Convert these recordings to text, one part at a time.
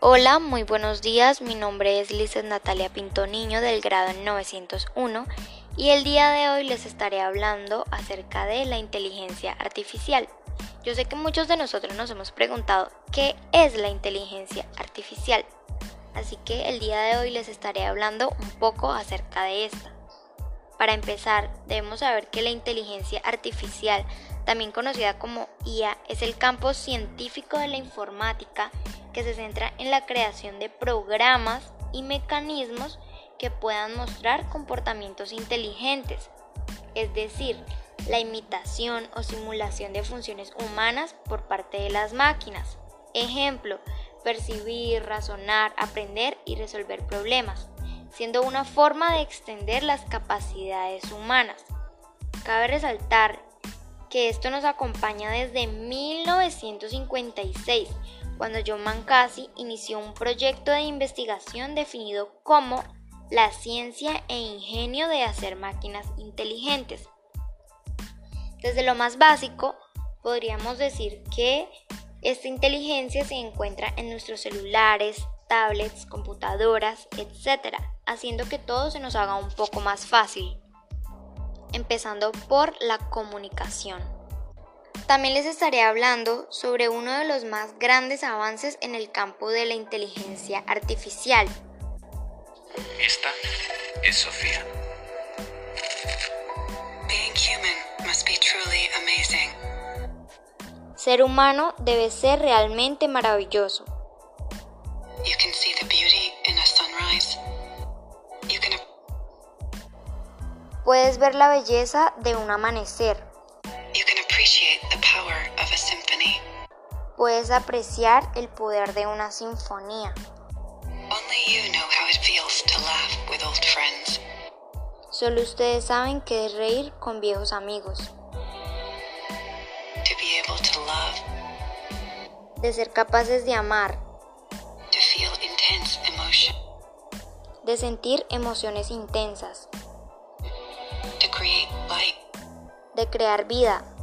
Hola, muy buenos días. Mi nombre es Lizeth Natalia Pinto Niño del grado 901 y el día de hoy les estaré hablando acerca de la inteligencia artificial. Yo sé que muchos de nosotros nos hemos preguntado qué es la inteligencia artificial, así que el día de hoy les estaré hablando un poco acerca de esta. Para empezar, debemos saber que la inteligencia artificial, también conocida como IA, es el campo científico de la informática que se centra en la creación de programas y mecanismos que puedan mostrar comportamientos inteligentes, es decir, la imitación o simulación de funciones humanas por parte de las máquinas. Ejemplo, percibir, razonar, aprender y resolver problemas, siendo una forma de extender las capacidades humanas. Cabe resaltar que esto nos acompaña desde 1956, cuando John Mancassi inició un proyecto de investigación definido como la ciencia e ingenio de hacer máquinas inteligentes. Desde lo más básico, podríamos decir que esta inteligencia se encuentra en nuestros celulares, tablets, computadoras, etc., haciendo que todo se nos haga un poco más fácil, empezando por la comunicación. También les estaré hablando sobre uno de los más grandes avances en el campo de la inteligencia artificial. Esta es Sofía. Ser humano debe ser realmente maravilloso. Puedes ver la belleza de un amanecer. Puedes apreciar el poder de una sinfonía. Solo ustedes saben qué es reír con viejos amigos. De ser capaces de amar. De sentir emociones intensas. De crear vida.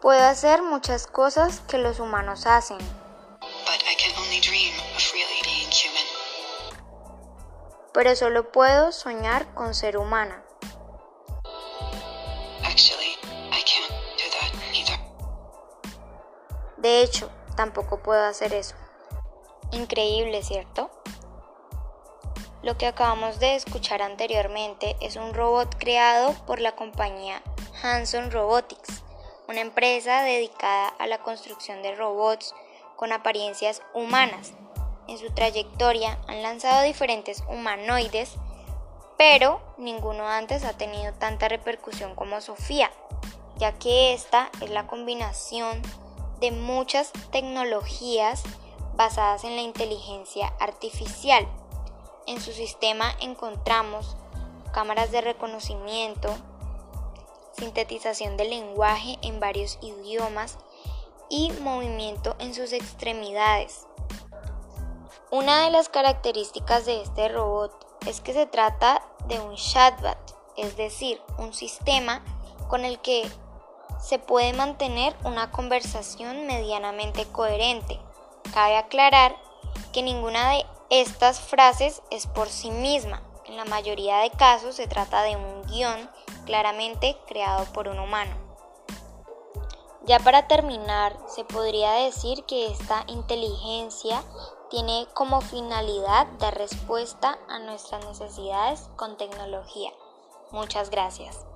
Puedo hacer muchas cosas que los humanos hacen. Pero solo puedo soñar con ser humana. De hecho, tampoco puedo hacer eso. Increíble, ¿cierto? Lo que acabamos de escuchar anteriormente es un robot creado por la compañía Hanson Robotics, una empresa dedicada a la construcción de robots con apariencias humanas. En su trayectoria han lanzado diferentes humanoides, pero ninguno antes ha tenido tanta repercusión como Sofía, ya que esta es la combinación de muchas tecnologías basadas en la inteligencia artificial en su sistema encontramos cámaras de reconocimiento, sintetización del lenguaje en varios idiomas y movimiento en sus extremidades. Una de las características de este robot es que se trata de un chatbot, es decir, un sistema con el que se puede mantener una conversación medianamente coherente. Cabe aclarar que ninguna de estas frases es por sí misma. En la mayoría de casos se trata de un guion claramente creado por un humano. Ya para terminar, se podría decir que esta inteligencia tiene como finalidad dar respuesta a nuestras necesidades con tecnología. Muchas gracias.